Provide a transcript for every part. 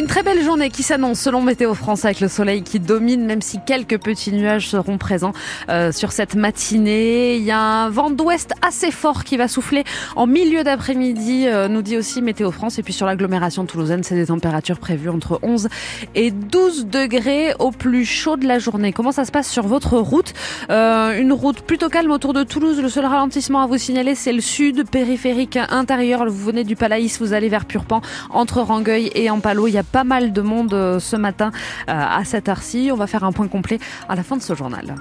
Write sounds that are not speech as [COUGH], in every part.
Une très belle journée qui s'annonce selon Météo France avec le soleil qui domine, même si quelques petits nuages seront présents euh, sur cette matinée. Il y a un vent d'ouest assez fort qui va souffler en milieu d'après-midi, euh, nous dit aussi Météo France. Et puis sur l'agglomération toulousaine, c'est des températures prévues entre 11 et 12 degrés au plus chaud de la journée. Comment ça se passe sur votre route? Euh, Une route plutôt calme autour de Toulouse. Le seul ralentissement à vous signaler, c'est le sud, périphérique intérieur. Vous venez du Palaïs, vous allez vers Purpan, entre Rangueil et Ampalo. Il y a pas mal de monde euh, ce matin euh, à cette heure-ci. On va faire un point complet à la fin de ce journal.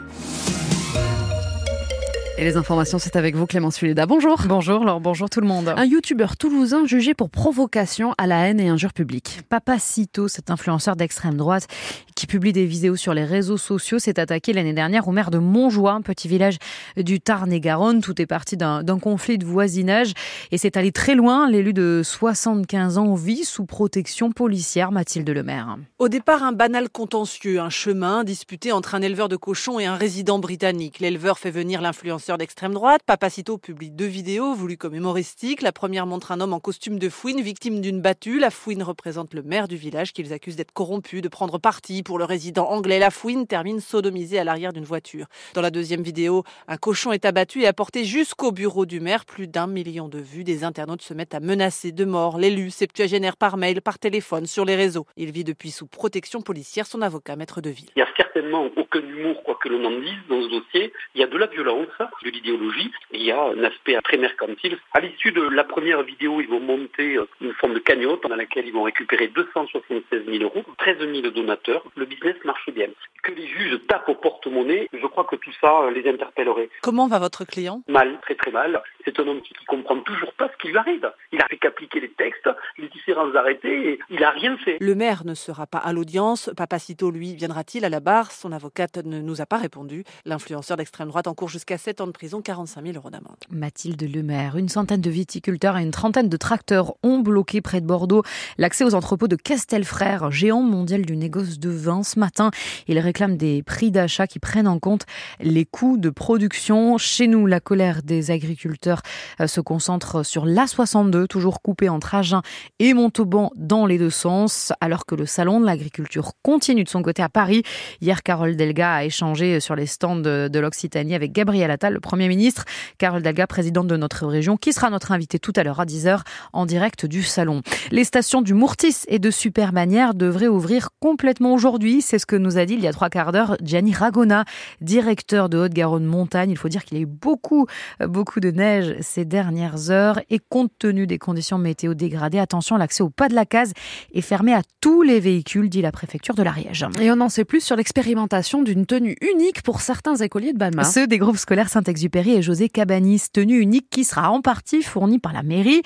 Et les informations, c'est avec vous, Clément Suleda. Bonjour. Bonjour, alors bonjour tout le monde. Un youtubeur toulousain jugé pour provocation à la haine et injure publique. Papacito, cet influenceur d'extrême droite qui publie des vidéos sur les réseaux sociaux, s'est attaqué l'année dernière au maire de Montjoie, un petit village du Tarn-et-Garonne. Tout est parti d'un conflit de voisinage et c'est allé très loin. L'élu de 75 ans vit sous protection policière, Mathilde Lemaire. Au départ, un banal contentieux, un chemin disputé entre un éleveur de cochons et un résident britannique. L'éleveur fait venir l'influenceur d'extrême droite. Papacito publie deux vidéos voulues comme humoristiques. La première montre un homme en costume de fouine, victime d'une battue. La fouine représente le maire du village qu'ils accusent d'être corrompu, de prendre parti pour le résident anglais. La fouine termine sodomisée à l'arrière d'une voiture. Dans la deuxième vidéo, un cochon est abattu et apporté jusqu'au bureau du maire. Plus d'un million de vues. Des internautes se mettent à menacer de mort l'élu septuagénaire par mail, par téléphone, sur les réseaux. Il vit depuis sous protection policière. Son avocat, maître de ville. Il n'y a certainement aucun humour, quoi que l'on en dise, dans ce dossier. Il y a de la violence, de l'idéologie. Il y a un aspect très mercantile. À l'issue de la première vidéo, ils vont monter euh, une forme de cagnotte dans laquelle ils vont récupérer 276 000 euros, 13 000 donateurs. Le business marche bien. Que les juges tapent au porte-monnaie, je crois que tout ça euh, les interpellerait. Comment va votre client? Mal, très très mal. C'est un homme qui comprend toujours pas ce qui lui arrive. Il a fait qu'appliquer les textes, les différents arrêtés, et il a rien fait. Le maire ne sera pas à l'audience. Papacito, lui, viendra-t-il à la barre? Son avocate ne nous a pas répondu. L'influenceur d'extrême droite encourt jusqu'à 7 ans de prison, 45 000 euros d'amende. Mathilde Lemaire, une centaine de viticulteurs et une trentaine de tracteurs ont bloqué près de Bordeaux l'accès aux entrepôts de Castelfrère, géant mondial du négoce de vin. Ce matin, ils réclament des prix d'achat qui prennent en compte les coûts de production. Chez nous, la colère des agriculteurs euh, se concentre sur l'A62, toujours coupé entre Agen et Montauban dans les deux sens, alors que le salon de l'agriculture continue de son côté à Paris. Hier, Carole Delga a échangé sur les stands de l'Occitanie avec Gabriel Attal, le Premier ministre. Carole Delga, présidente de notre région, qui sera notre invitée tout à l'heure à 10h en direct du salon. Les stations du Mourtis et de Supermanière devraient ouvrir complètement aujourd'hui. C'est ce que nous a dit il y a trois quarts d'heure Gianni Ragona, directeur de Haute-Garonne Montagne. Il faut dire qu'il y a eu beaucoup, beaucoup de neige ces dernières heures et compte tenu des conditions météo dégradées, attention, l'accès au pas de la case est fermé à tous les véhicules, dit la préfecture de l'Ariège. Et on en sait plus sur l'expérimentation d'une tenue unique pour certains écoliers de Balma. Ceux des groupes scolaires Saint-Exupéry et José Cabanis, tenue unique qui sera en partie fournie par la mairie.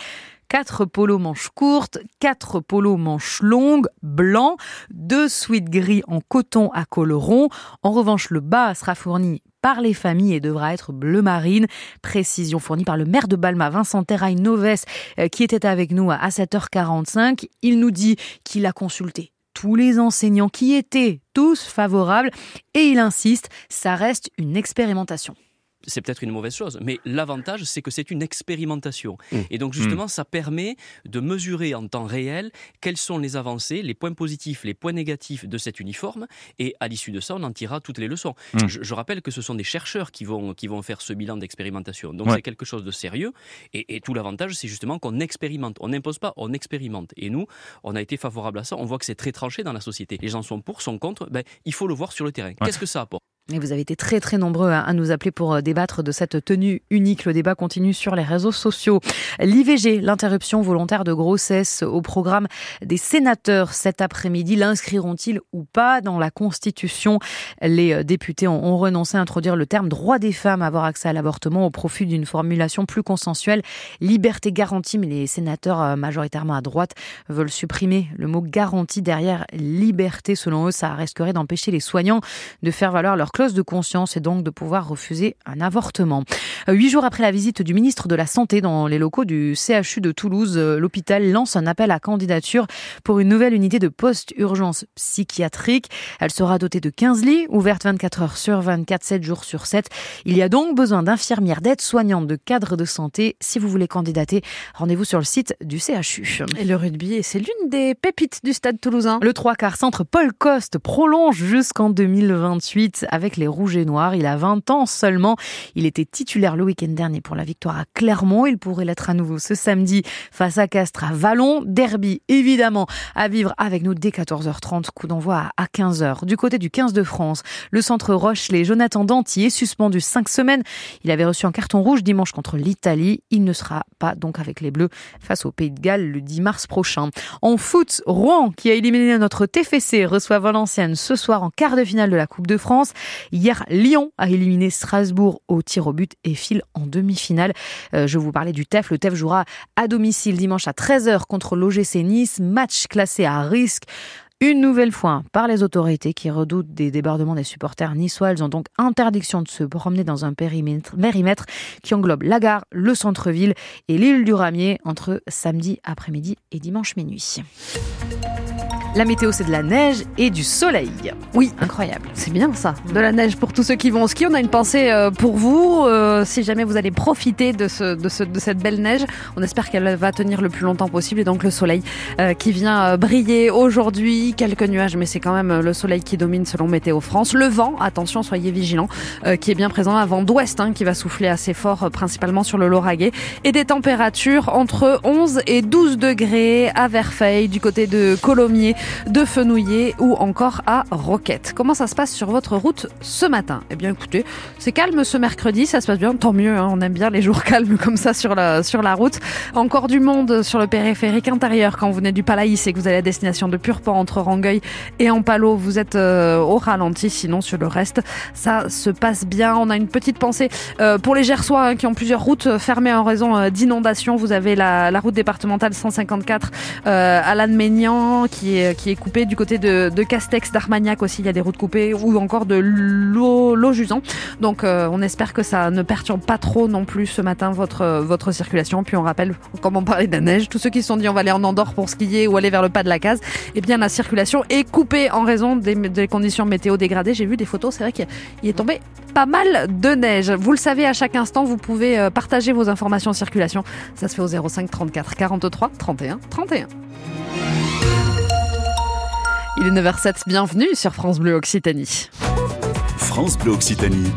Quatre polos manches courtes, quatre polos manches longues, blancs, deux suites gris en coton à col rond. En revanche, le bas sera fourni par les familles et devra être bleu marine. Précision fournie par le maire de Balma, Vincent Terrail Noves, euh, qui était avec nous à 7h45. Il nous dit qu'il a consulté tous les enseignants qui étaient tous favorables et il insiste, ça reste une expérimentation c'est peut-être une mauvaise chose, mais l'avantage, c'est que c'est une expérimentation. Mmh. Et donc, justement, mmh. ça permet de mesurer en temps réel quelles sont les avancées, les points positifs, les points négatifs de cet uniforme. Et à l'issue de ça, on en tirera toutes les leçons. Mmh. Je, je, rappelle que ce sont des chercheurs qui vont, qui vont faire ce bilan d'expérimentation. Donc, ouais. c'est quelque chose de sérieux. Et, et tout l'avantage, c'est justement qu'on expérimente. On n'impose pas, on expérimente. Et nous, on a été favorable à ça. On voit que c'est très tranché dans la société. Les gens sont pour, sont contre. Ben, il faut le voir sur le terrain. Ouais. Qu'est-ce que ça apporte? Et vous avez été très très nombreux à nous appeler pour euh, débattre de cette tenue unique. Le débat continue sur les réseaux sociaux. L'IVG, l'interruption volontaire de grossesse au programme des sénateurs cet après-midi. L'inscriront-ils ou pas dans la Constitution? Les euh, députés ont renoncé à introduire le terme droit des femmes à avoir accès à l'avortement au profit d'une formulation plus consensuelle. Liberté garantie, mais les sénateurs euh, majoritairement à droite veulent supprimer le mot garantie derrière liberté. Selon eux, ça risquerait d'empêcher les soignants de faire valoir leur clause de conscience et donc de pouvoir refuser un avortement. Euh, huit jours après la visite du ministre de la Santé dans les locaux du CHU de Toulouse, euh, l'hôpital lance un appel à candidature pour une nouvelle unité de post-urgence psychiatrique. Elle sera dotée de 15 lits, ouverte 24 heures sur 24, 7 jours sur 7. Il y a donc besoin d'infirmières, d'aides-soignantes, de cadres de santé. Si vous voulez candidater, rendez-vous sur le site du CHU. Et le rugby, c'est l'une des pépites du stade toulousain. Le 3 quarts centre Paul Coste prolonge jusqu'en 2028 avec avec les Rouges et Noirs. Il a 20 ans seulement. Il était titulaire le week-end dernier pour la victoire à Clermont. Il pourrait l'être à nouveau ce samedi face à Castres à Vallon. Derby, évidemment, à vivre avec nous dès 14h30. Coup d'envoi à 15h. Du côté du 15 de France, le centre Rochelet, Jonathan Danty est suspendu 5 semaines. Il avait reçu un carton rouge dimanche contre l'Italie. Il ne sera pas donc avec les Bleus face au Pays de Galles le 10 mars prochain. En foot, Rouen, qui a éliminé notre TFC, reçoit Valenciennes ce soir en quart de finale de la Coupe de France. Hier, Lyon a éliminé Strasbourg au tir au but et file en demi-finale. Euh, je vous parlais du TEF. Le TEF jouera à domicile dimanche à 13h contre l'OGC Nice. Match classé à risque une nouvelle fois par les autorités qui redoutent des débordements des supporters niçois. Elles ont donc interdiction de se promener dans un périmètre, périmètre qui englobe la gare, le centre-ville et l'île du Ramier entre samedi après-midi et dimanche minuit. La météo, c'est de la neige et du soleil. Oui, incroyable. C'est bien ça. De la neige pour tous ceux qui vont au ski. On a une pensée euh, pour vous. Euh, si jamais vous allez profiter de, ce, de, ce, de cette belle neige, on espère qu'elle va tenir le plus longtemps possible. Et donc le soleil euh, qui vient briller aujourd'hui. Quelques nuages, mais c'est quand même le soleil qui domine selon Météo France. Le vent, attention, soyez vigilants, qui est bien présent. Un vent d'ouest hein, qui va souffler assez fort, principalement sur le Lauragais. Et des températures entre 11 et 12 degrés à Verfeil, du côté de Colomiers de Fenouillet ou encore à Roquette. Comment ça se passe sur votre route ce matin? Eh bien écoutez, c'est calme ce mercredi, ça se passe bien, tant mieux, hein. on aime bien les jours [LAUGHS] calmes comme ça sur la, sur la route. Encore du monde sur le périphérique intérieur quand vous venez du Palaïs et que vous allez à destination de Purpan entre Rangueil et Ampalo, vous êtes euh, au ralenti, sinon sur le reste, ça se passe bien. On a une petite pensée euh, pour les Gersois hein, qui ont plusieurs routes fermées en raison euh, d'inondations. Vous avez la, route départementale 154 à Lannemagnan qui est qui est coupé du côté de, Castex, d'Armagnac aussi, il y a des routes coupées, ou encore de Lojusan. Donc euh, on espère que ça ne perturbe pas trop non plus ce matin votre, votre circulation. Puis on rappelle, comme on parlait de la neige, tous ceux qui se sont dit on va aller en Andorre pour skier ou aller vers le pas de la case, eh bien la circulation est coupée en raison des, des conditions météo dégradées. J'ai vu des photos, c'est vrai qu'il est tombé pas mal de neige. Vous le savez, à chaque instant, vous pouvez euh, partager vos informations en circulation. Ça se fait au 05 34 43 31 31. Il est 9h07, bienvenue sur France Bleu Occitanie. France Bleu Occitanie,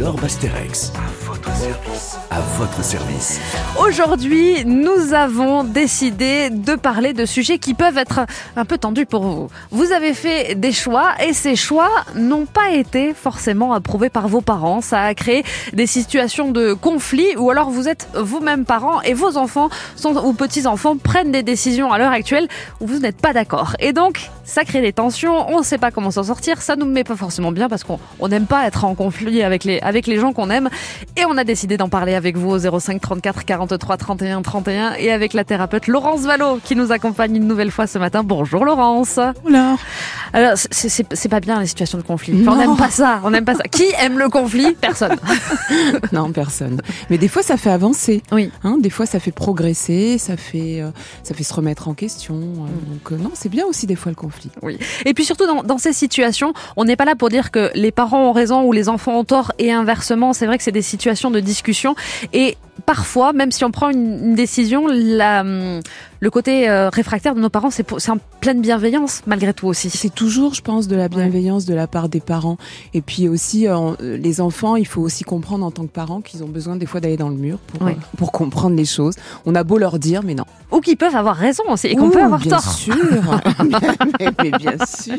Laure Basterex. À votre service. À votre service. Aujourd'hui, nous avons décidé de parler de sujets qui peuvent être un peu tendus pour vous. Vous avez fait des choix et ces choix n'ont pas été forcément approuvés par vos parents. Ça a créé des situations de conflit ou alors vous êtes vous-même parents et vos enfants sont, ou petits-enfants prennent des décisions à l'heure actuelle où vous n'êtes pas d'accord. Et donc, ça crée des tensions, on ne sait pas comment s'en sortir, ça nous met pas forcément bien parce qu'on n'aime pas être en conflit avec les, avec les gens qu'on aime. Et on a décidé d'en parler avec vous au 05 34 43 31 31 et avec la thérapeute Laurence Vallot qui nous accompagne une nouvelle fois ce matin. Bonjour Laurence. Bonjour. Alors, c'est pas bien les situations de conflit. on n'aime pas ça, on n'aime pas ça. Qui aime le conflit? Personne. [LAUGHS] non, personne. Mais des fois, ça fait avancer. Oui. Hein, des fois, ça fait progresser, ça fait, euh, ça fait se remettre en question. Euh, mm. Donc, euh, non, c'est bien aussi des fois le conflit. Oui. Et puis surtout dans, ces situations, on n'est pas là pour dire que les parents ont raison ou les enfants ont tort et inversement. C'est vrai que c'est des situations de discussion et parfois, même si on prend une, décision, la, le côté euh, réfractaire de nos parents, c'est en pleine bienveillance malgré tout aussi. C'est toujours, je pense, de la bienveillance de la part des parents. Et puis aussi, euh, les enfants, il faut aussi comprendre en tant que parents qu'ils ont besoin des fois d'aller dans le mur pour, euh, pour comprendre les choses. On a beau leur dire, mais non. Ou qu'ils peuvent avoir raison aussi et qu'on peut avoir bien tort. Sûr. [LAUGHS] [LAUGHS] mais bien sûr.